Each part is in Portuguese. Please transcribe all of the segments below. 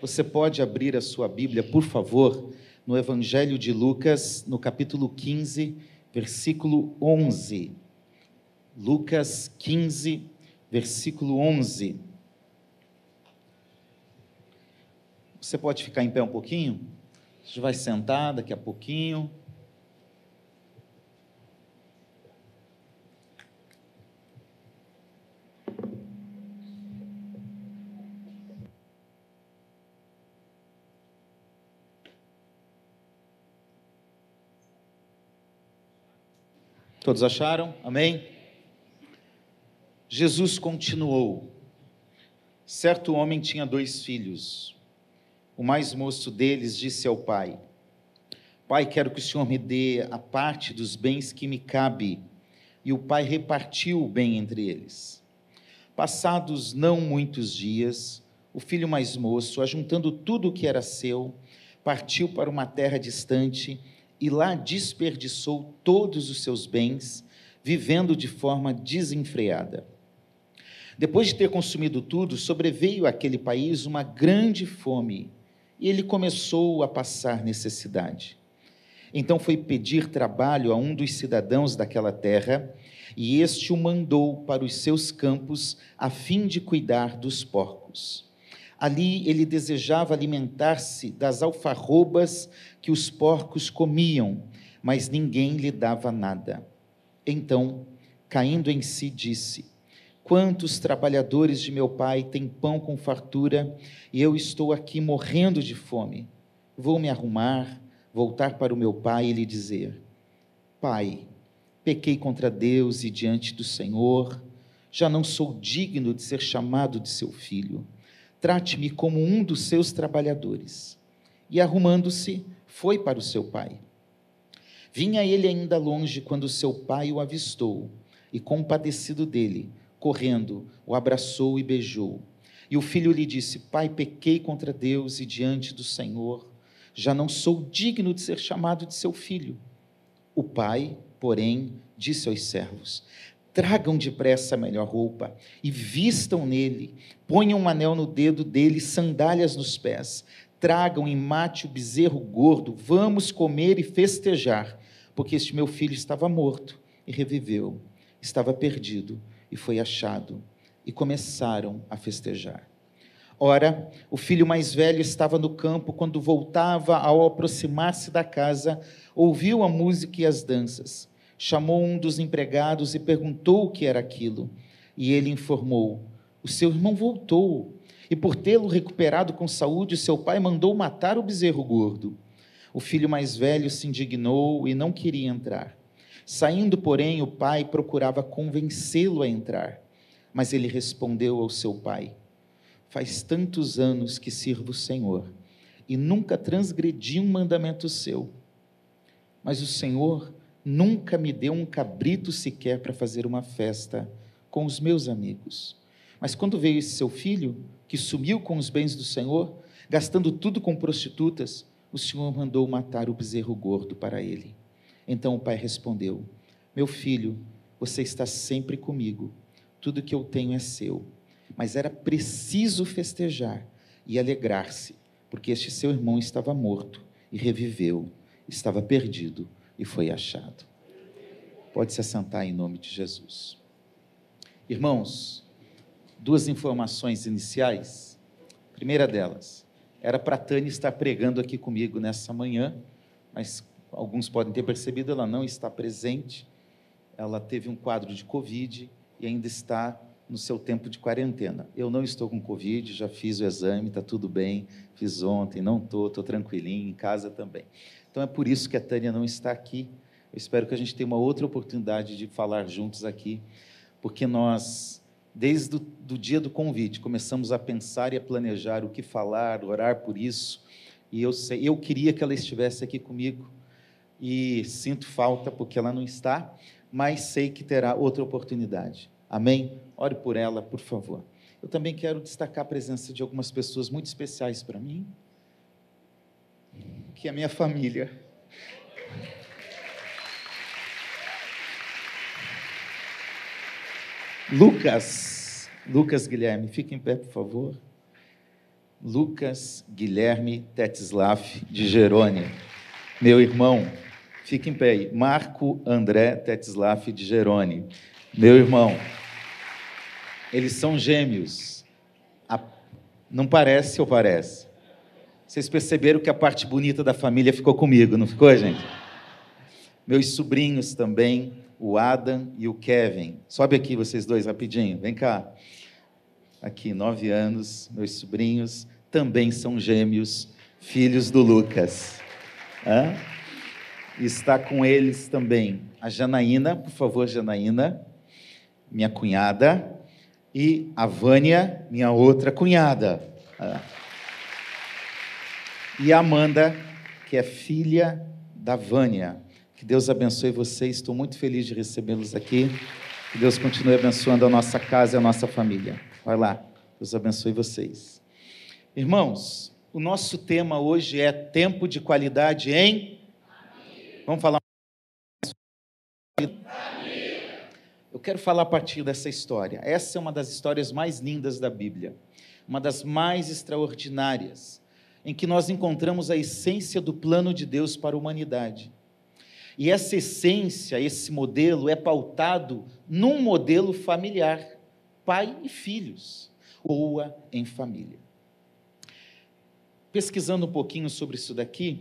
Você pode abrir a sua Bíblia, por favor, no Evangelho de Lucas, no capítulo 15, versículo 11. Lucas 15, versículo 11. Você pode ficar em pé um pouquinho? A gente vai sentar daqui a pouquinho. Todos acharam? Amém? Jesus continuou. Certo homem tinha dois filhos. O mais moço deles disse ao pai: Pai, quero que o Senhor me dê a parte dos bens que me cabe. E o pai repartiu o bem entre eles. Passados não muitos dias, o filho mais moço, ajuntando tudo o que era seu, partiu para uma terra distante e lá desperdiçou todos os seus bens, vivendo de forma desenfreada. Depois de ter consumido tudo, sobreveio àquele país uma grande fome e ele começou a passar necessidade. Então foi pedir trabalho a um dos cidadãos daquela terra e este o mandou para os seus campos a fim de cuidar dos porcos. Ali ele desejava alimentar-se das alfarrobas que os porcos comiam, mas ninguém lhe dava nada. Então, caindo em si, disse: Quantos trabalhadores de meu pai têm pão com fartura e eu estou aqui morrendo de fome? Vou me arrumar, voltar para o meu pai e lhe dizer: Pai, pequei contra Deus e diante do Senhor, já não sou digno de ser chamado de seu filho trate-me como um dos seus trabalhadores. E arrumando-se, foi para o seu pai. Vinha ele ainda longe quando seu pai o avistou, e compadecido dele, correndo, o abraçou e beijou. E o filho lhe disse: Pai, pequei contra Deus e diante do Senhor, já não sou digno de ser chamado de seu filho. O pai, porém, disse aos servos: Tragam depressa a melhor roupa e vistam nele, ponham um anel no dedo dele, sandálias nos pés. Tragam e mate o bezerro gordo, vamos comer e festejar, porque este meu filho estava morto e reviveu, estava perdido e foi achado. E começaram a festejar. Ora, o filho mais velho estava no campo quando voltava, ao aproximar-se da casa, ouviu a música e as danças chamou um dos empregados e perguntou o que era aquilo. E ele informou: O seu irmão voltou, e por tê-lo recuperado com saúde, seu pai mandou matar o bezerro gordo. O filho mais velho se indignou e não queria entrar. Saindo, porém, o pai procurava convencê-lo a entrar. Mas ele respondeu ao seu pai: Faz tantos anos que sirvo o Senhor e nunca transgredi um mandamento seu. Mas o Senhor nunca me deu um cabrito sequer para fazer uma festa com os meus amigos. Mas quando veio esse seu filho, que sumiu com os bens do Senhor, gastando tudo com prostitutas, o Senhor mandou matar o bezerro gordo para ele. Então o pai respondeu: Meu filho, você está sempre comigo, tudo que eu tenho é seu. Mas era preciso festejar e alegrar-se, porque este seu irmão estava morto e reviveu, estava perdido e foi achado. Pode se assentar em nome de Jesus. Irmãos, duas informações iniciais. primeira delas, era para a Tânia estar pregando aqui comigo nessa manhã, mas alguns podem ter percebido, ela não está presente. Ela teve um quadro de Covid e ainda está no seu tempo de quarentena. Eu não estou com Covid, já fiz o exame, está tudo bem, fiz ontem, não estou, estou tranquilinho, em casa também. Então é por isso que a Tânia não está aqui. Eu espero que a gente tenha uma outra oportunidade de falar juntos aqui, porque nós, desde o dia do convite, começamos a pensar e a planejar o que falar, orar por isso. E eu, sei, eu queria que ela estivesse aqui comigo e sinto falta porque ela não está, mas sei que terá outra oportunidade. Amém? Ore por ela, por favor. Eu também quero destacar a presença de algumas pessoas muito especiais para mim que é a minha família. Lucas, Lucas Guilherme, fique em pé, por favor. Lucas Guilherme Tetzlaff de Gerone. Meu irmão, fique em pé aí. Marco André Tetzlaff de Gerone. Meu irmão, eles são gêmeos. Não parece ou parece? Vocês perceberam que a parte bonita da família ficou comigo, não ficou, gente? Meus sobrinhos também, o Adam e o Kevin. Sobe aqui vocês dois rapidinho, vem cá. Aqui, nove anos, meus sobrinhos também são gêmeos, filhos do Lucas. Hã? Está com eles também a Janaína, por favor, Janaína, minha cunhada, e a Vânia, minha outra cunhada. E Amanda, que é filha da Vânia. Que Deus abençoe vocês, estou muito feliz de recebê-los aqui. Que Deus continue abençoando a nossa casa e a nossa família. Vai lá, Deus abençoe vocês. Irmãos, o nosso tema hoje é tempo de qualidade em. Vamos falar. Eu quero falar a partir dessa história. Essa é uma das histórias mais lindas da Bíblia, uma das mais extraordinárias, em que nós encontramos a essência do plano de Deus para a humanidade. E essa essência, esse modelo é pautado num modelo familiar, pai e filhos, oa em família. Pesquisando um pouquinho sobre isso daqui,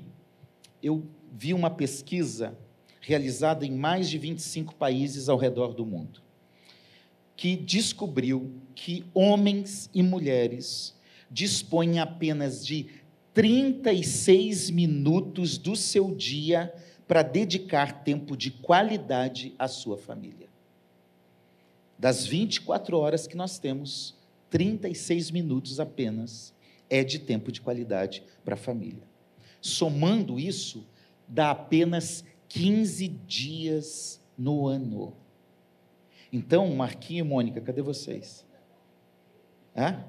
eu vi uma pesquisa realizada em mais de 25 países ao redor do mundo, que descobriu que homens e mulheres dispõem apenas de 36 minutos do seu dia para dedicar tempo de qualidade à sua família. Das 24 horas que nós temos, 36 minutos apenas é de tempo de qualidade para a família. Somando isso, dá apenas 15 dias no ano. Então, Marquinhos e Mônica, cadê vocês? Hã?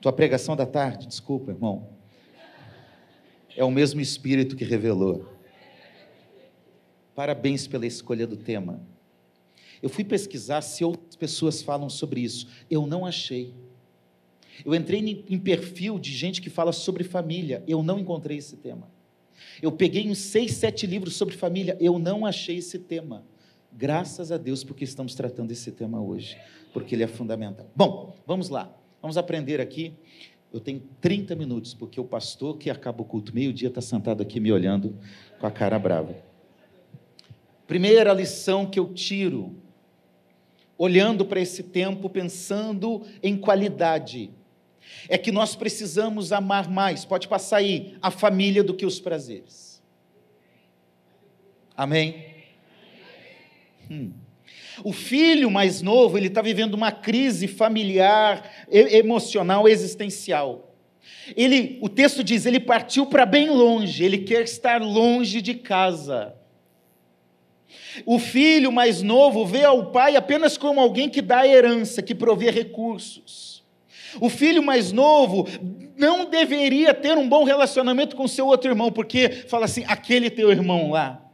Tua pregação da tarde, desculpa, irmão. É o mesmo Espírito que revelou. Parabéns pela escolha do tema. Eu fui pesquisar se outras pessoas falam sobre isso. Eu não achei. Eu entrei em perfil de gente que fala sobre família. Eu não encontrei esse tema. Eu peguei uns seis, sete livros sobre família. Eu não achei esse tema. Graças a Deus, porque estamos tratando esse tema hoje, porque ele é fundamental. Bom, vamos lá. Vamos aprender aqui. Eu tenho 30 minutos, porque o pastor que acaba o culto meio-dia está sentado aqui me olhando com a cara brava. Primeira lição que eu tiro, olhando para esse tempo, pensando em qualidade, é que nós precisamos amar mais, pode passar aí, a família do que os prazeres. Amém? Hum. O filho mais novo, ele está vivendo uma crise familiar, emocional, existencial. Ele, o texto diz, ele partiu para bem longe, ele quer estar longe de casa. O filho mais novo vê ao pai apenas como alguém que dá herança, que provê recursos. O filho mais novo não deveria ter um bom relacionamento com seu outro irmão, porque fala assim: aquele teu irmão lá.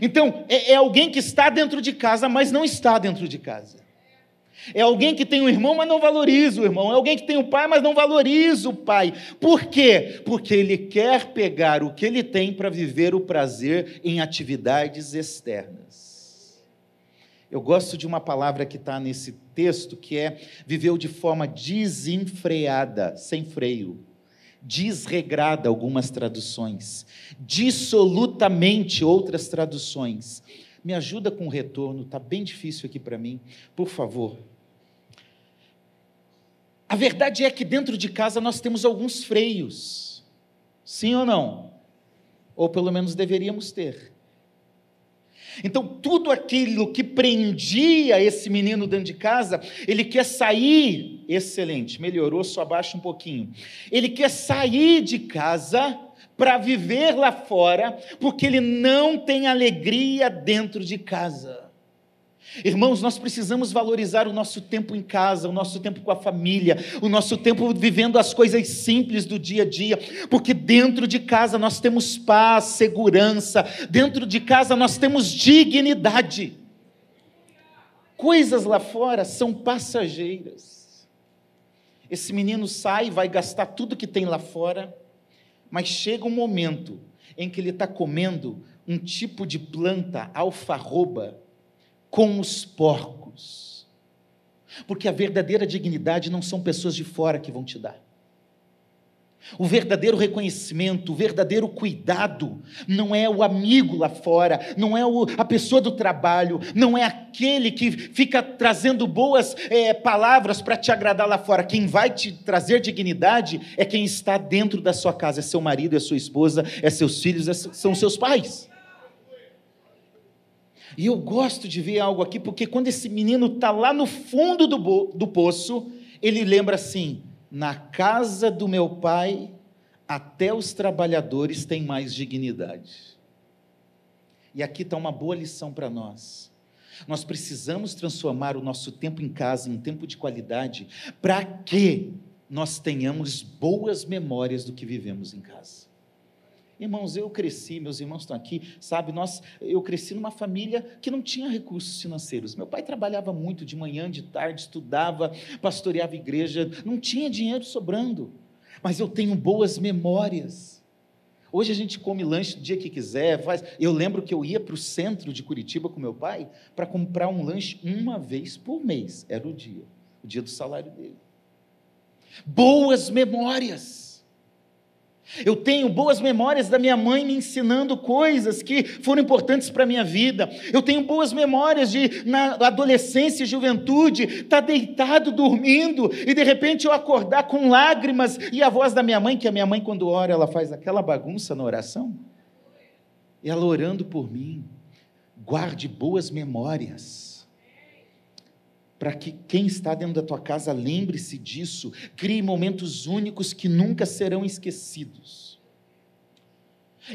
Então, é, é alguém que está dentro de casa, mas não está dentro de casa. É alguém que tem um irmão, mas não valoriza o irmão. É alguém que tem um pai, mas não valoriza o pai. Por quê? Porque ele quer pegar o que ele tem para viver o prazer em atividades externas. Eu gosto de uma palavra que está nesse texto, que é viveu de forma desenfreada, sem freio. Desregrada, algumas traduções. Dissolutamente, outras traduções. Me ajuda com o retorno, está bem difícil aqui para mim, por favor. A verdade é que dentro de casa nós temos alguns freios. Sim ou não? Ou pelo menos deveríamos ter. Então, tudo aquilo que prendia esse menino dentro de casa, ele quer sair, excelente, melhorou, só abaixa um pouquinho. Ele quer sair de casa para viver lá fora, porque ele não tem alegria dentro de casa. Irmãos, nós precisamos valorizar o nosso tempo em casa, o nosso tempo com a família, o nosso tempo vivendo as coisas simples do dia a dia, porque dentro de casa nós temos paz, segurança, dentro de casa nós temos dignidade. Coisas lá fora são passageiras. Esse menino sai, vai gastar tudo que tem lá fora, mas chega um momento em que ele está comendo um tipo de planta alfarroba com os porcos. Porque a verdadeira dignidade não são pessoas de fora que vão te dar. O verdadeiro reconhecimento, o verdadeiro cuidado, não é o amigo lá fora, não é o, a pessoa do trabalho, não é aquele que fica trazendo boas é, palavras para te agradar lá fora. Quem vai te trazer dignidade é quem está dentro da sua casa: é seu marido, é sua esposa, é seus filhos, é, são seus pais. E eu gosto de ver algo aqui, porque quando esse menino está lá no fundo do, do poço, ele lembra assim na casa do meu pai, até os trabalhadores têm mais dignidade. E aqui está uma boa lição para nós. Nós precisamos transformar o nosso tempo em casa em um tempo de qualidade, para que nós tenhamos boas memórias do que vivemos em casa. Irmãos, eu cresci, meus irmãos estão aqui, sabe, nós, eu cresci numa família que não tinha recursos financeiros. Meu pai trabalhava muito de manhã, de tarde, estudava, pastoreava igreja, não tinha dinheiro sobrando. Mas eu tenho boas memórias. Hoje a gente come lanche do dia que quiser, faz. Eu lembro que eu ia para o centro de Curitiba com meu pai para comprar um lanche uma vez por mês. Era o dia, o dia do salário dele. Boas memórias. Eu tenho boas memórias da minha mãe me ensinando coisas que foram importantes para a minha vida. Eu tenho boas memórias de, na adolescência e juventude, estar tá deitado, dormindo, e de repente eu acordar com lágrimas e a voz da minha mãe, que a minha mãe, quando ora, ela faz aquela bagunça na oração. Ela orando por mim. Guarde boas memórias para que quem está dentro da tua casa lembre-se disso, crie momentos únicos que nunca serão esquecidos.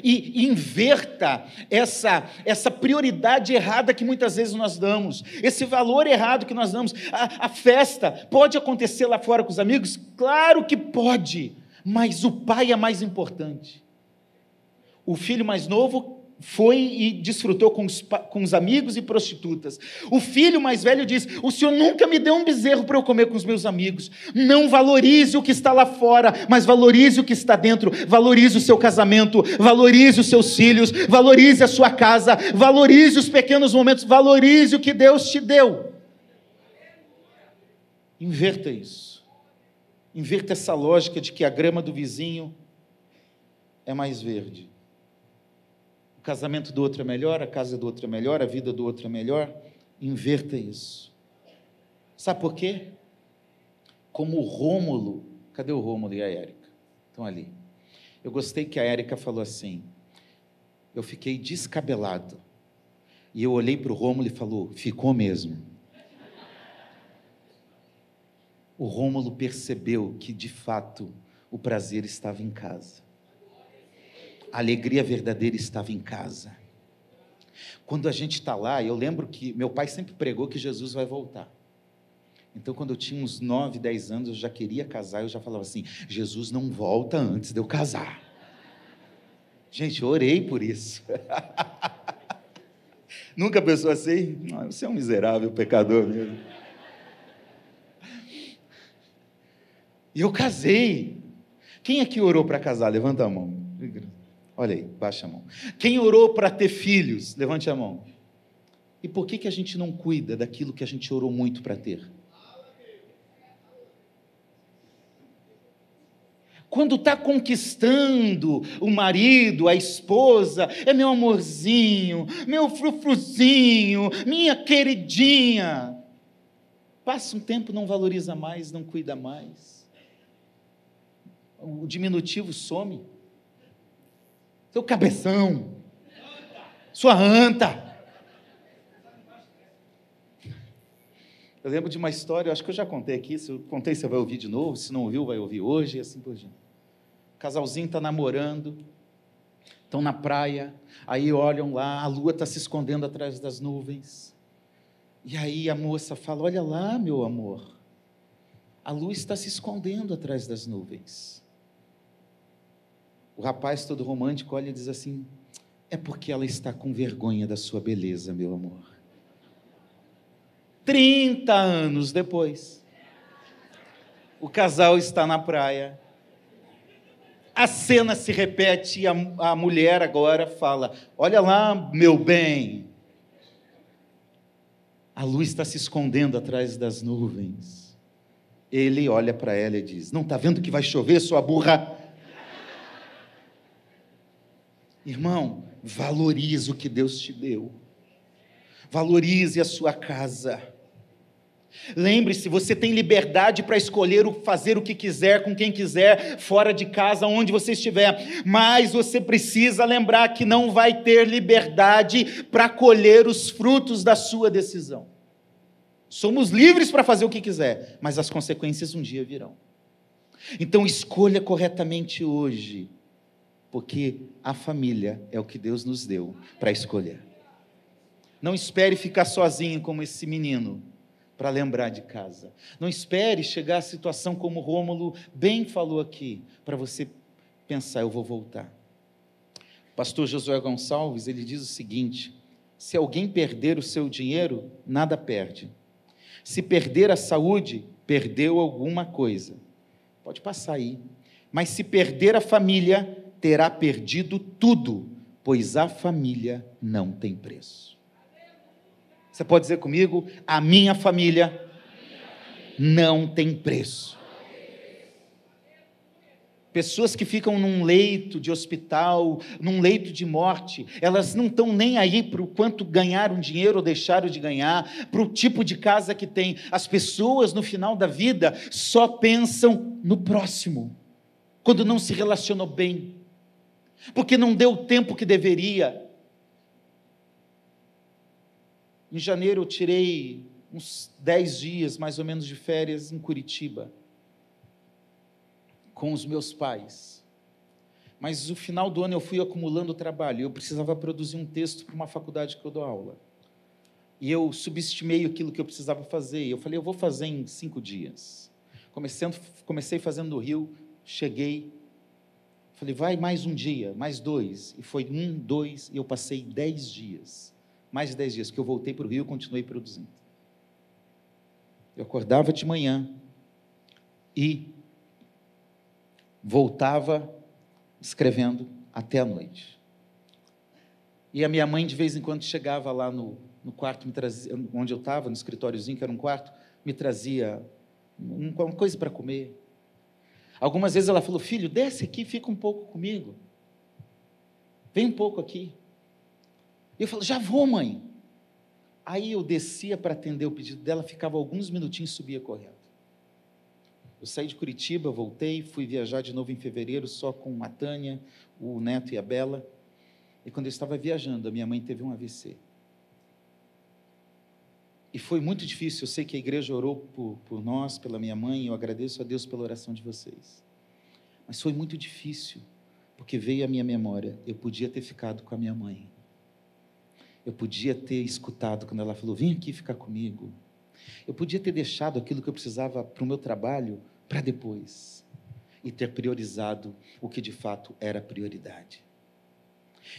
E inverta essa, essa prioridade errada que muitas vezes nós damos, esse valor errado que nós damos. A, a festa pode acontecer lá fora com os amigos? Claro que pode, mas o pai é mais importante. O filho mais novo foi e desfrutou com os, com os, amigos e prostitutas. O filho mais velho diz: O senhor nunca me deu um bezerro para eu comer com os meus amigos. Não valorize o que está lá fora, mas valorize o que está dentro. Valorize o seu casamento, valorize os seus filhos, valorize a sua casa, valorize os pequenos momentos, valorize o que Deus te deu. Inverta isso. Inverta essa lógica de que a grama do vizinho é mais verde casamento do outro é melhor, a casa do outro é melhor, a vida do outro é melhor. Inverta isso. Sabe por quê? Como o Rômulo, cadê o Rômulo e a Érica? Estão ali. Eu gostei que a Érica falou assim: eu fiquei descabelado. E eu olhei para o Rômulo e falou: ficou mesmo. O Rômulo percebeu que de fato o prazer estava em casa a alegria verdadeira estava em casa. Quando a gente está lá, eu lembro que meu pai sempre pregou que Jesus vai voltar. Então, quando eu tinha uns 9, 10 anos, eu já queria casar, eu já falava assim: Jesus não volta antes de eu casar. Gente, eu orei por isso. Nunca pensou assim? Não, você é um miserável pecador mesmo. E eu casei. Quem aqui orou para casar? Levanta a mão. Olha aí, baixa a mão. Quem orou para ter filhos? Levante a mão. E por que, que a gente não cuida daquilo que a gente orou muito para ter? Quando está conquistando o marido, a esposa, é meu amorzinho, meu frufruzinho, minha queridinha. Passa um tempo, não valoriza mais, não cuida mais. O diminutivo some seu cabeção, sua anta. Eu lembro de uma história, acho que eu já contei aqui, se eu contei você vai ouvir de novo, se não ouviu, vai ouvir hoje e assim por diante. O casalzinho está namorando, estão na praia, aí olham lá, a lua está se escondendo atrás das nuvens. E aí a moça fala: Olha lá, meu amor, a lua está se escondendo atrás das nuvens. O rapaz todo romântico olha e diz assim: É porque ela está com vergonha da sua beleza, meu amor. 30 anos depois. O casal está na praia. A cena se repete e a, a mulher agora fala: Olha lá, meu bem. A luz está se escondendo atrás das nuvens. Ele olha para ela e diz: Não está vendo que vai chover, sua burra? Irmão, valorize o que Deus te deu. Valorize a sua casa. Lembre-se, você tem liberdade para escolher fazer o que quiser com quem quiser, fora de casa, onde você estiver, mas você precisa lembrar que não vai ter liberdade para colher os frutos da sua decisão. Somos livres para fazer o que quiser, mas as consequências um dia virão. Então escolha corretamente hoje, porque a família é o que Deus nos deu para escolher. Não espere ficar sozinho como esse menino para lembrar de casa. Não espere chegar à situação como Rômulo bem falou aqui, para você pensar, eu vou voltar. pastor Josué Gonçalves, ele diz o seguinte: se alguém perder o seu dinheiro, nada perde. Se perder a saúde, perdeu alguma coisa. Pode passar aí. Mas se perder a família, terá perdido tudo, pois a família não tem preço. Você pode dizer comigo? A minha família não tem preço. Pessoas que ficam num leito de hospital, num leito de morte, elas não estão nem aí para o quanto ganharam dinheiro ou deixaram de ganhar, para o tipo de casa que tem. As pessoas no final da vida só pensam no próximo, quando não se relacionou bem, porque não deu o tempo que deveria, em janeiro eu tirei uns 10 dias, mais ou menos, de férias em Curitiba, com os meus pais. Mas no final do ano eu fui acumulando trabalho, eu precisava produzir um texto para uma faculdade que eu dou aula. E eu subestimei aquilo que eu precisava fazer. Eu falei, eu vou fazer em cinco dias. Comecei fazendo no Rio, cheguei, falei, vai mais um dia, mais dois. E foi um, dois, e eu passei dez dias mais de dez dias, que eu voltei para o Rio e continuei produzindo. Eu acordava de manhã e voltava escrevendo até a noite. E a minha mãe, de vez em quando, chegava lá no, no quarto, trazia, onde eu estava, no escritóriozinho, que era um quarto, me trazia uma coisa para comer. Algumas vezes ela falou: Filho, desce aqui, fica um pouco comigo. Vem um pouco aqui. E eu falo, já vou, mãe. Aí eu descia para atender o pedido dela, ficava alguns minutinhos e subia correndo. Eu saí de Curitiba, voltei, fui viajar de novo em fevereiro só com a Tânia, o Neto e a Bela. E quando eu estava viajando, a minha mãe teve um AVC. E foi muito difícil. Eu sei que a igreja orou por, por nós, pela minha mãe, e eu agradeço a Deus pela oração de vocês. Mas foi muito difícil, porque veio à minha memória: eu podia ter ficado com a minha mãe eu podia ter escutado quando ela falou: vem aqui ficar comigo. Eu podia ter deixado aquilo que eu precisava para o meu trabalho para depois e ter priorizado o que de fato era prioridade.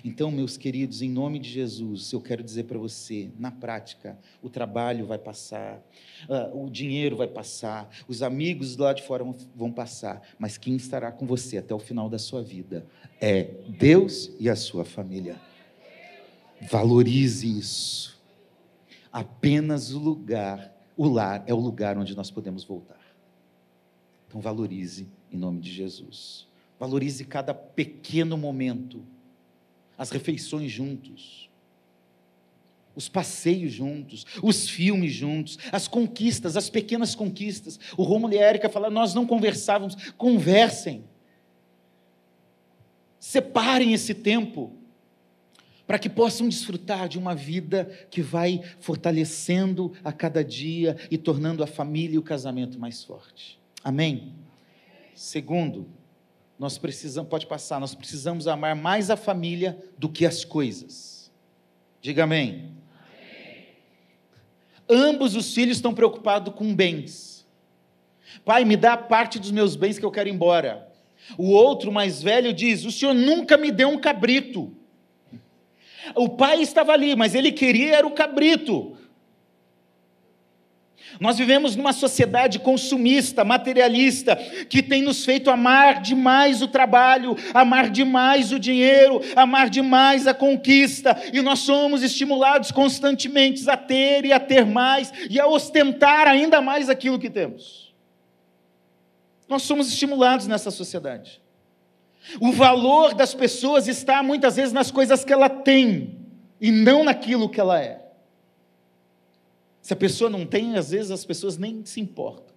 Então, meus queridos, em nome de Jesus, eu quero dizer para você, na prática, o trabalho vai passar, uh, o dinheiro vai passar, os amigos lá de fora vão passar, mas quem estará com você até o final da sua vida é Deus e a sua família. Valorize isso. Apenas o lugar, o lar é o lugar onde nós podemos voltar. Então valorize em nome de Jesus. Valorize cada pequeno momento, as refeições juntos, os passeios juntos, os filmes juntos, as conquistas, as pequenas conquistas. O Romulo e a Érica falaram, nós não conversávamos, conversem. Separem esse tempo para que possam desfrutar de uma vida que vai fortalecendo a cada dia e tornando a família e o casamento mais forte. Amém? Segundo, nós precisamos, pode passar, nós precisamos amar mais a família do que as coisas. Diga amém. amém. Ambos os filhos estão preocupados com bens. Pai, me dá parte dos meus bens que eu quero ir embora. O outro mais velho diz: O senhor nunca me deu um cabrito. O pai estava ali, mas ele queria era o cabrito. Nós vivemos numa sociedade consumista, materialista, que tem nos feito amar demais o trabalho, amar demais o dinheiro, amar demais a conquista, e nós somos estimulados constantemente a ter e a ter mais e a ostentar ainda mais aquilo que temos. Nós somos estimulados nessa sociedade. O valor das pessoas está muitas vezes nas coisas que ela tem e não naquilo que ela é. Se a pessoa não tem, às vezes as pessoas nem se importam.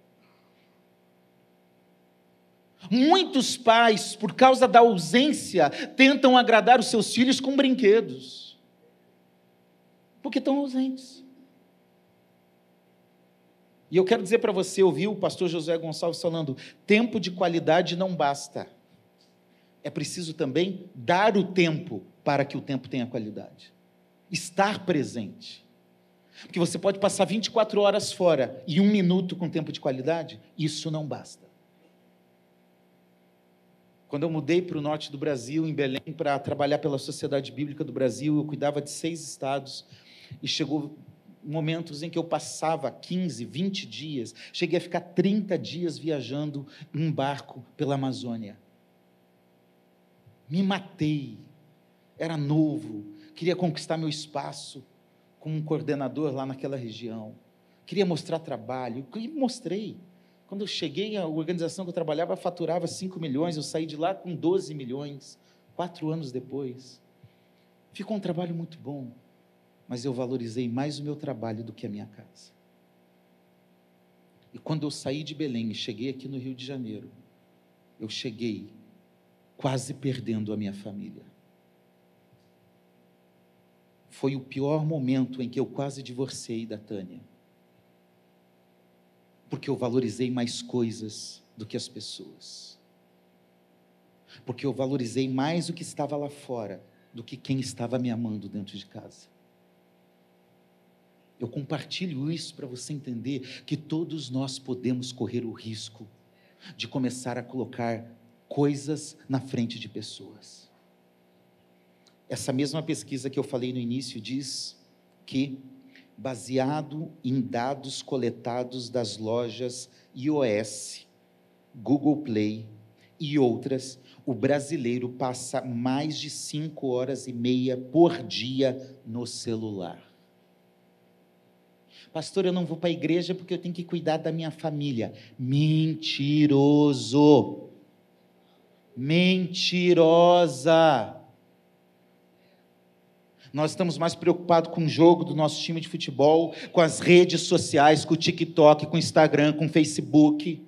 Muitos pais, por causa da ausência, tentam agradar os seus filhos com brinquedos, porque estão ausentes. E eu quero dizer para você, ouviu o pastor José Gonçalves falando: tempo de qualidade não basta. É preciso também dar o tempo para que o tempo tenha qualidade. Estar presente. Porque você pode passar 24 horas fora e um minuto com tempo de qualidade, isso não basta. Quando eu mudei para o norte do Brasil, em Belém, para trabalhar pela Sociedade Bíblica do Brasil, eu cuidava de seis estados e chegou momentos em que eu passava 15, 20 dias, cheguei a ficar 30 dias viajando em barco pela Amazônia. Me matei, era novo, queria conquistar meu espaço, como um coordenador lá naquela região. Queria mostrar trabalho, e mostrei. Quando eu cheguei, a organização que eu trabalhava faturava 5 milhões, eu saí de lá com 12 milhões, quatro anos depois. Ficou um trabalho muito bom, mas eu valorizei mais o meu trabalho do que a minha casa. E quando eu saí de Belém e cheguei aqui no Rio de Janeiro, eu cheguei quase perdendo a minha família foi o pior momento em que eu quase divorciei da Tânia. Porque eu valorizei mais coisas do que as pessoas. Porque eu valorizei mais o que estava lá fora do que quem estava me amando dentro de casa. Eu compartilho isso para você entender que todos nós podemos correr o risco de começar a colocar coisas na frente de pessoas. Essa mesma pesquisa que eu falei no início diz que, baseado em dados coletados das lojas iOS, Google Play e outras, o brasileiro passa mais de cinco horas e meia por dia no celular. Pastor, eu não vou para a igreja porque eu tenho que cuidar da minha família. Mentiroso! Mentirosa! Nós estamos mais preocupados com o jogo do nosso time de futebol, com as redes sociais, com o TikTok, com o Instagram, com o Facebook,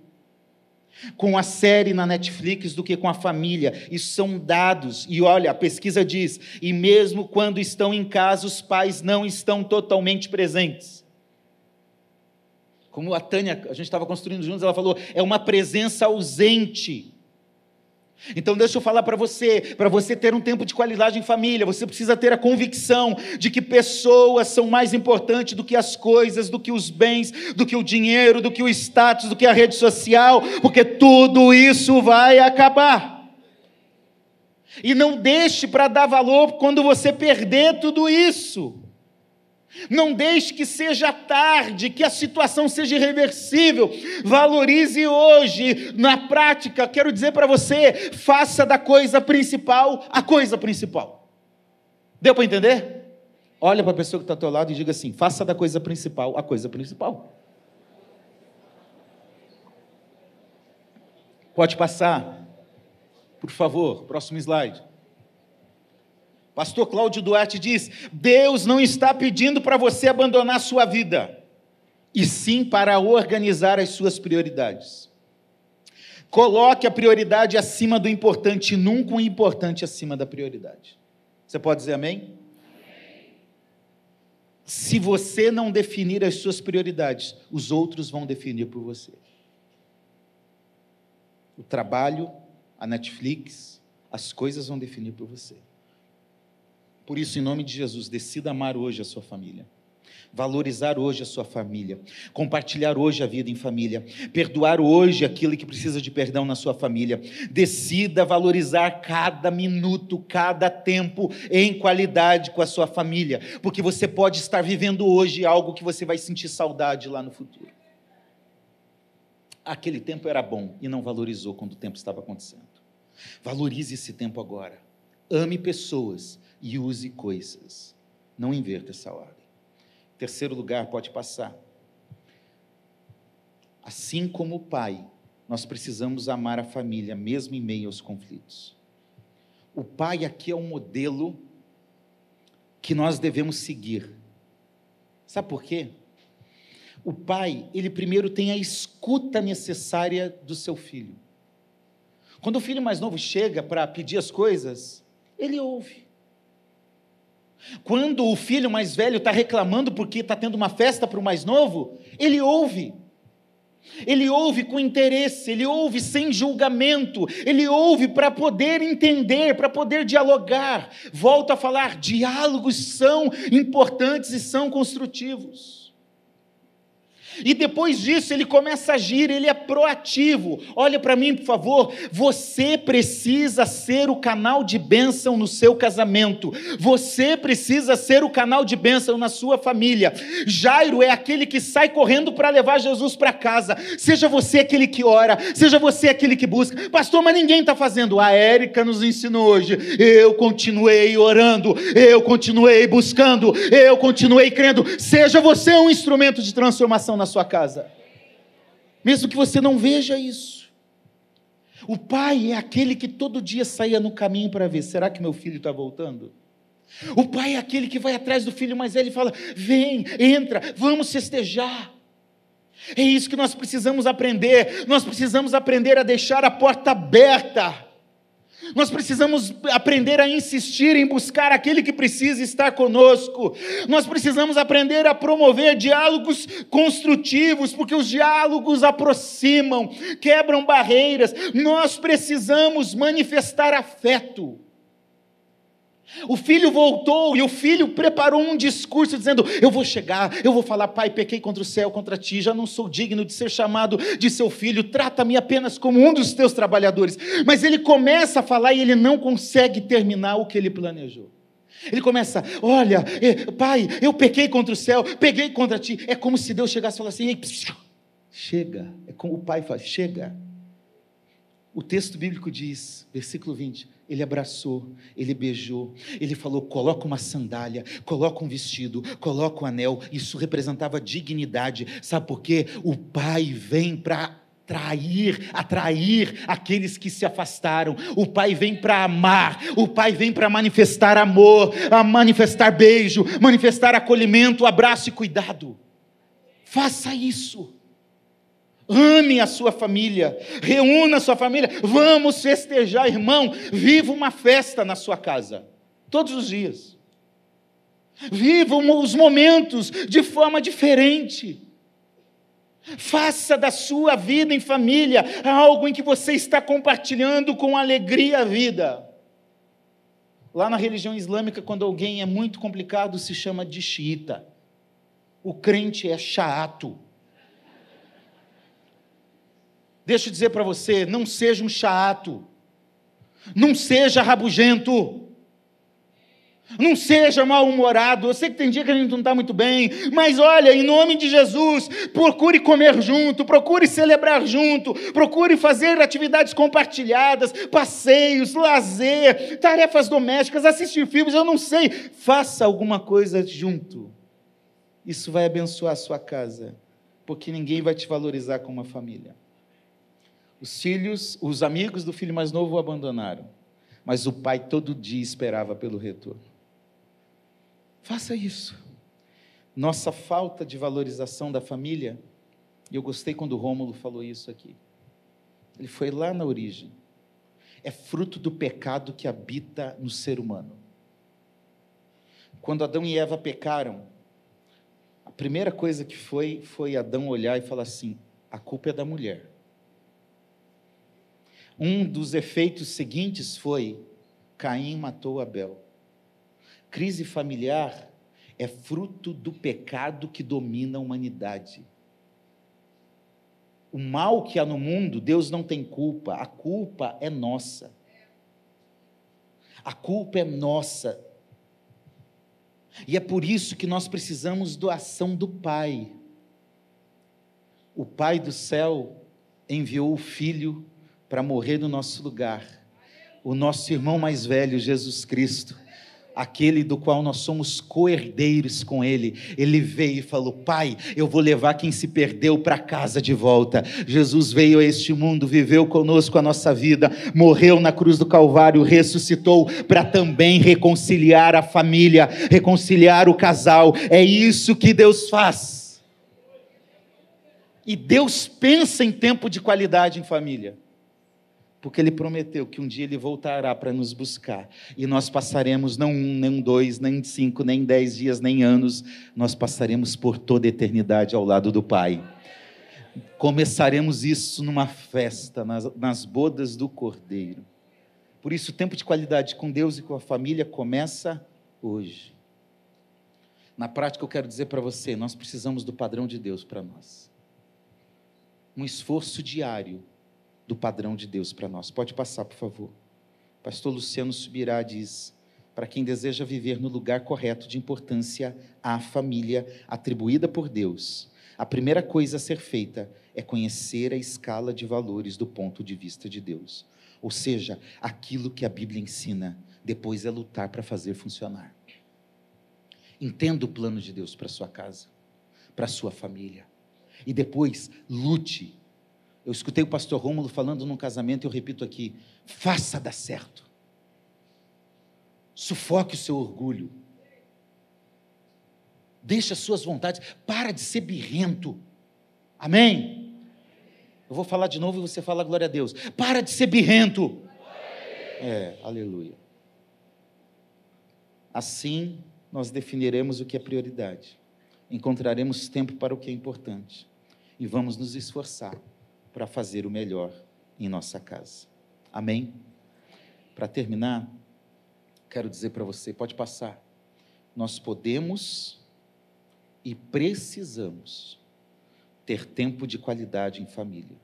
com a série na Netflix do que com a família. Isso são dados. E olha, a pesquisa diz: e mesmo quando estão em casa, os pais não estão totalmente presentes. Como a Tânia, a gente estava construindo juntos, ela falou, é uma presença ausente. Então, deixa eu falar para você: para você ter um tempo de qualidade em família, você precisa ter a convicção de que pessoas são mais importantes do que as coisas, do que os bens, do que o dinheiro, do que o status, do que a rede social, porque tudo isso vai acabar. E não deixe para dar valor quando você perder tudo isso. Não deixe que seja tarde, que a situação seja irreversível. Valorize hoje. Na prática, quero dizer para você: faça da coisa principal a coisa principal. Deu para entender? Olha para a pessoa que está ao teu lado e diga assim: faça da coisa principal a coisa principal. Pode passar, por favor, próximo slide. Pastor Cláudio Duarte diz: Deus não está pedindo para você abandonar a sua vida, e sim para organizar as suas prioridades. Coloque a prioridade acima do importante, nunca o importante acima da prioridade. Você pode dizer amém? Se você não definir as suas prioridades, os outros vão definir por você. O trabalho, a Netflix, as coisas vão definir por você. Por isso, em nome de Jesus, decida amar hoje a sua família. Valorizar hoje a sua família, compartilhar hoje a vida em família, perdoar hoje aquilo que precisa de perdão na sua família. Decida valorizar cada minuto, cada tempo em qualidade com a sua família, porque você pode estar vivendo hoje algo que você vai sentir saudade lá no futuro. aquele tempo era bom e não valorizou quando o tempo estava acontecendo. Valorize esse tempo agora. Ame pessoas e use coisas. Não inverta essa ordem. Terceiro lugar, pode passar. Assim como o pai, nós precisamos amar a família, mesmo em meio aos conflitos. O pai aqui é um modelo que nós devemos seguir. Sabe por quê? O pai, ele primeiro tem a escuta necessária do seu filho. Quando o filho mais novo chega para pedir as coisas, ele ouve. Quando o filho mais velho está reclamando porque está tendo uma festa para o mais novo, ele ouve. Ele ouve com interesse, ele ouve sem julgamento, ele ouve para poder entender, para poder dialogar. Volto a falar: diálogos são importantes e são construtivos. E depois disso ele começa a agir, ele é proativo. Olha para mim, por favor. Você precisa ser o canal de bênção no seu casamento. Você precisa ser o canal de bênção na sua família. Jairo é aquele que sai correndo para levar Jesus para casa. Seja você aquele que ora, seja você aquele que busca. Pastor, mas ninguém está fazendo. A Érica nos ensinou hoje. Eu continuei orando, eu continuei buscando, eu continuei crendo. Seja você um instrumento de transformação na na sua casa. Mesmo que você não veja isso. O pai é aquele que todo dia saía no caminho para ver: será que meu filho está voltando? O pai é aquele que vai atrás do filho mais velho e fala: vem, entra, vamos festejar. É isso que nós precisamos aprender. Nós precisamos aprender a deixar a porta aberta nós precisamos aprender a insistir em buscar aquele que precisa estar conosco. Nós precisamos aprender a promover diálogos construtivos, porque os diálogos aproximam, quebram barreiras. Nós precisamos manifestar afeto. O filho voltou e o filho preparou um discurso dizendo: Eu vou chegar, eu vou falar, pai, pequei contra o céu, contra ti, já não sou digno de ser chamado de seu filho, trata-me apenas como um dos teus trabalhadores. Mas ele começa a falar e ele não consegue terminar o que ele planejou. Ele começa: Olha, eh, pai, eu pequei contra o céu, peguei contra ti. É como se Deus chegasse e falasse assim: Chega. É como o pai fala: Chega. O texto bíblico diz, versículo 20: ele abraçou, ele beijou, ele falou: coloca uma sandália, coloca um vestido, coloca um anel. Isso representava dignidade. Sabe por quê? O pai vem para atrair, atrair aqueles que se afastaram. O pai vem para amar, o pai vem para manifestar amor, a manifestar beijo, manifestar acolhimento, abraço e cuidado. Faça isso. Ame a sua família, reúna a sua família, vamos festejar, irmão. Viva uma festa na sua casa, todos os dias. Viva os momentos de forma diferente. Faça da sua vida em família algo em que você está compartilhando com alegria a vida. Lá na religião islâmica, quando alguém é muito complicado, se chama de xiita. O crente é chato. Deixa eu dizer para você: não seja um chato, não seja rabugento, não seja mal-humorado. Eu sei que tem dia que a gente não está muito bem, mas olha, em nome de Jesus, procure comer junto, procure celebrar junto, procure fazer atividades compartilhadas, passeios, lazer, tarefas domésticas, assistir filmes, eu não sei. Faça alguma coisa junto. Isso vai abençoar a sua casa, porque ninguém vai te valorizar como uma família. Os filhos, os amigos do filho mais novo o abandonaram, mas o pai todo dia esperava pelo retorno. Faça isso. Nossa falta de valorização da família, e eu gostei quando o Rômulo falou isso aqui. Ele foi lá na origem. É fruto do pecado que habita no ser humano. Quando Adão e Eva pecaram, a primeira coisa que foi foi Adão olhar e falar assim: a culpa é da mulher. Um dos efeitos seguintes foi: Caim matou Abel. Crise familiar é fruto do pecado que domina a humanidade. O mal que há no mundo, Deus não tem culpa, a culpa é nossa. A culpa é nossa. E é por isso que nós precisamos da ação do Pai. O Pai do céu enviou o Filho para morrer no nosso lugar, o nosso irmão mais velho, Jesus Cristo, aquele do qual nós somos coerdeiros com Ele. Ele veio e falou: Pai, eu vou levar quem se perdeu para casa de volta. Jesus veio a este mundo, viveu conosco a nossa vida, morreu na cruz do Calvário, ressuscitou para também reconciliar a família, reconciliar o casal. É isso que Deus faz. E Deus pensa em tempo de qualidade em família porque ele prometeu que um dia ele voltará para nos buscar, e nós passaremos não um, nem dois, nem cinco, nem dez dias, nem anos, nós passaremos por toda a eternidade ao lado do Pai. Começaremos isso numa festa, nas, nas bodas do Cordeiro. Por isso, o tempo de qualidade com Deus e com a família começa hoje. Na prática, eu quero dizer para você: nós precisamos do padrão de Deus para nós. Um esforço diário do padrão de Deus para nós. Pode passar, por favor. Pastor Luciano Subirá diz: para quem deseja viver no lugar correto de importância à família atribuída por Deus, a primeira coisa a ser feita é conhecer a escala de valores do ponto de vista de Deus. Ou seja, aquilo que a Bíblia ensina, depois é lutar para fazer funcionar. Entenda o plano de Deus para sua casa, para sua família. E depois lute eu escutei o pastor Rômulo falando num casamento eu repito aqui: faça dar certo. Sufoque o seu orgulho. Deixe as suas vontades. Para de ser birrento. Amém? Eu vou falar de novo e você fala glória a Deus. Para de ser birrento. É, aleluia. Assim nós definiremos o que é prioridade. Encontraremos tempo para o que é importante. E vamos nos esforçar para fazer o melhor em nossa casa. Amém? Para terminar, quero dizer para você: pode passar. Nós podemos e precisamos ter tempo de qualidade em família.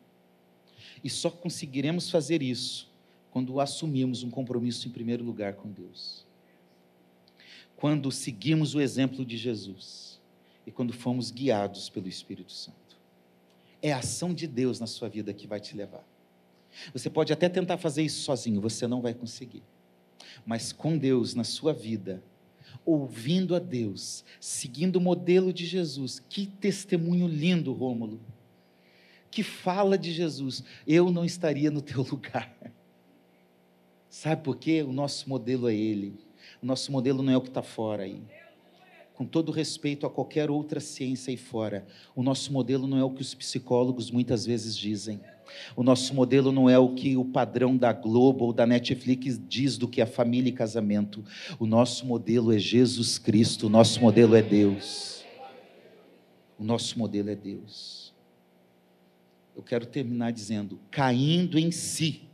E só conseguiremos fazer isso quando assumimos um compromisso em primeiro lugar com Deus. Quando seguimos o exemplo de Jesus e quando fomos guiados pelo Espírito Santo. É a ação de Deus na sua vida que vai te levar. Você pode até tentar fazer isso sozinho, você não vai conseguir. Mas com Deus na sua vida, ouvindo a Deus, seguindo o modelo de Jesus, que testemunho lindo, Rômulo. Que fala de Jesus, eu não estaria no teu lugar. Sabe por quê? O nosso modelo é Ele. O nosso modelo não é o que está fora aí com todo respeito a qualquer outra ciência aí fora, o nosso modelo não é o que os psicólogos muitas vezes dizem. O nosso modelo não é o que o padrão da Globo ou da Netflix diz do que é família e casamento. O nosso modelo é Jesus Cristo, o nosso modelo é Deus. O nosso modelo é Deus. Eu quero terminar dizendo: caindo em si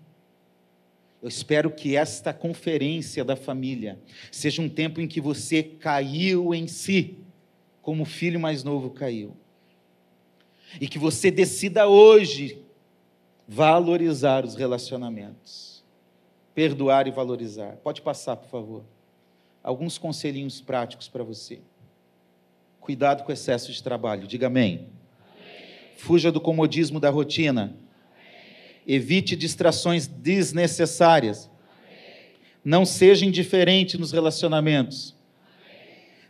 eu espero que esta conferência da família seja um tempo em que você caiu em si, como o filho mais novo caiu. E que você decida hoje valorizar os relacionamentos. Perdoar e valorizar. Pode passar, por favor. Alguns conselhinhos práticos para você. Cuidado com o excesso de trabalho. Diga amém. amém. Fuja do comodismo da rotina Evite distrações desnecessárias. Não seja indiferente nos relacionamentos.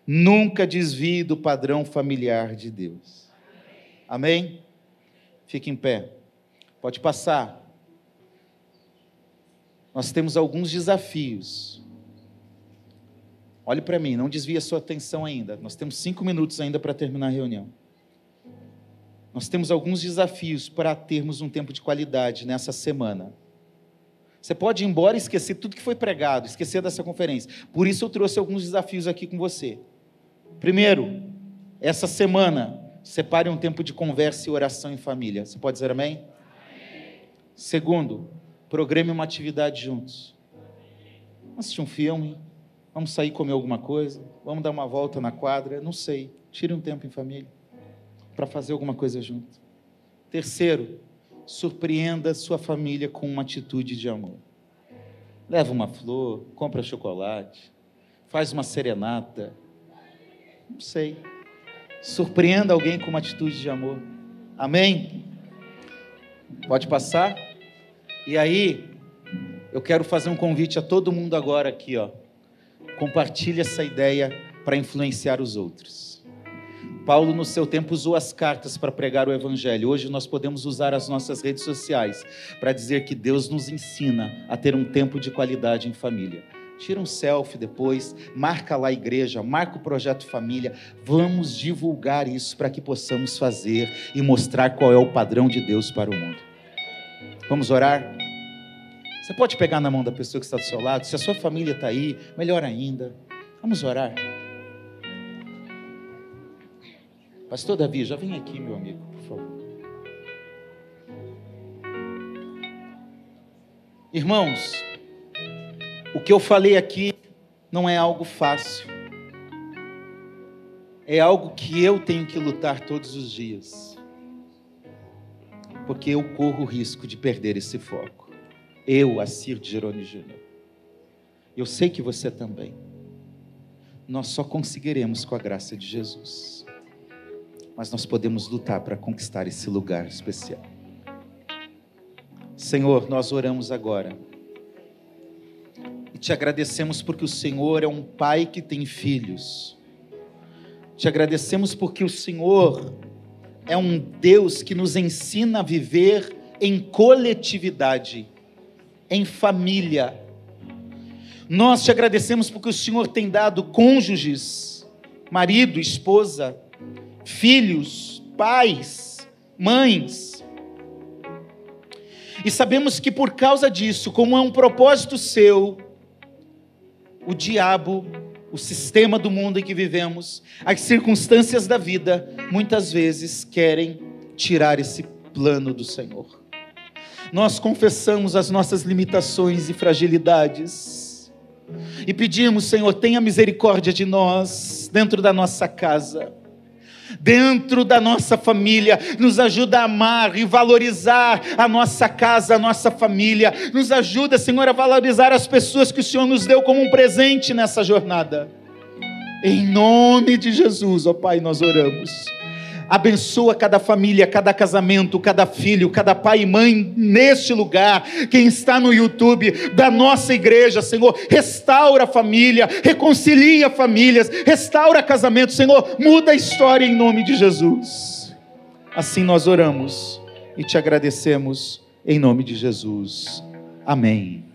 Nunca desvie do padrão familiar de Deus. Amém? Fique em pé. Pode passar. Nós temos alguns desafios. Olhe para mim, não desvie a sua atenção ainda. Nós temos cinco minutos ainda para terminar a reunião. Nós temos alguns desafios para termos um tempo de qualidade nessa semana. Você pode ir embora e esquecer tudo que foi pregado, esquecer dessa conferência. Por isso eu trouxe alguns desafios aqui com você. Primeiro, essa semana, separe um tempo de conversa e oração em família. Você pode dizer amém? amém. Segundo, programe uma atividade juntos. Vamos assistir um filme, vamos sair comer alguma coisa, vamos dar uma volta na quadra, não sei. Tire um tempo em família para fazer alguma coisa junto. Terceiro, surpreenda sua família com uma atitude de amor. Leva uma flor, compra chocolate, faz uma serenata. Não sei. Surpreenda alguém com uma atitude de amor. Amém? Pode passar? E aí, eu quero fazer um convite a todo mundo agora aqui, ó. Compartilhe essa ideia para influenciar os outros. Paulo, no seu tempo, usou as cartas para pregar o Evangelho. Hoje nós podemos usar as nossas redes sociais para dizer que Deus nos ensina a ter um tempo de qualidade em família. Tira um selfie depois, marca lá a igreja, marca o projeto família. Vamos divulgar isso para que possamos fazer e mostrar qual é o padrão de Deus para o mundo. Vamos orar? Você pode pegar na mão da pessoa que está do seu lado, se a sua família está aí, melhor ainda. Vamos orar. Pastor Davi, já vem aqui, meu amigo, por favor. Irmãos, o que eu falei aqui não é algo fácil. É algo que eu tenho que lutar todos os dias. Porque eu corro o risco de perder esse foco. Eu, Assir de Jerônimo Júnior. Eu sei que você também. Nós só conseguiremos com a graça de Jesus mas nós podemos lutar para conquistar esse lugar especial. Senhor, nós oramos agora e te agradecemos porque o Senhor é um pai que tem filhos. Te agradecemos porque o Senhor é um Deus que nos ensina a viver em coletividade, em família. Nós te agradecemos porque o Senhor tem dado cônjuges, marido, esposa, filhos, pais, mães. E sabemos que por causa disso, como é um propósito seu, o diabo, o sistema do mundo em que vivemos, as circunstâncias da vida, muitas vezes querem tirar esse plano do Senhor. Nós confessamos as nossas limitações e fragilidades e pedimos, Senhor, tenha misericórdia de nós dentro da nossa casa dentro da nossa família, nos ajuda a amar e valorizar a nossa casa, a nossa família, nos ajuda, Senhor, a valorizar as pessoas que o Senhor nos deu como um presente nessa jornada. Em nome de Jesus, ó Pai, nós oramos. Abençoa cada família, cada casamento, cada filho, cada pai e mãe neste lugar. Quem está no YouTube da nossa igreja, Senhor, restaura a família, reconcilia famílias, restaura casamento, Senhor, muda a história em nome de Jesus. Assim nós oramos e te agradecemos em nome de Jesus. Amém.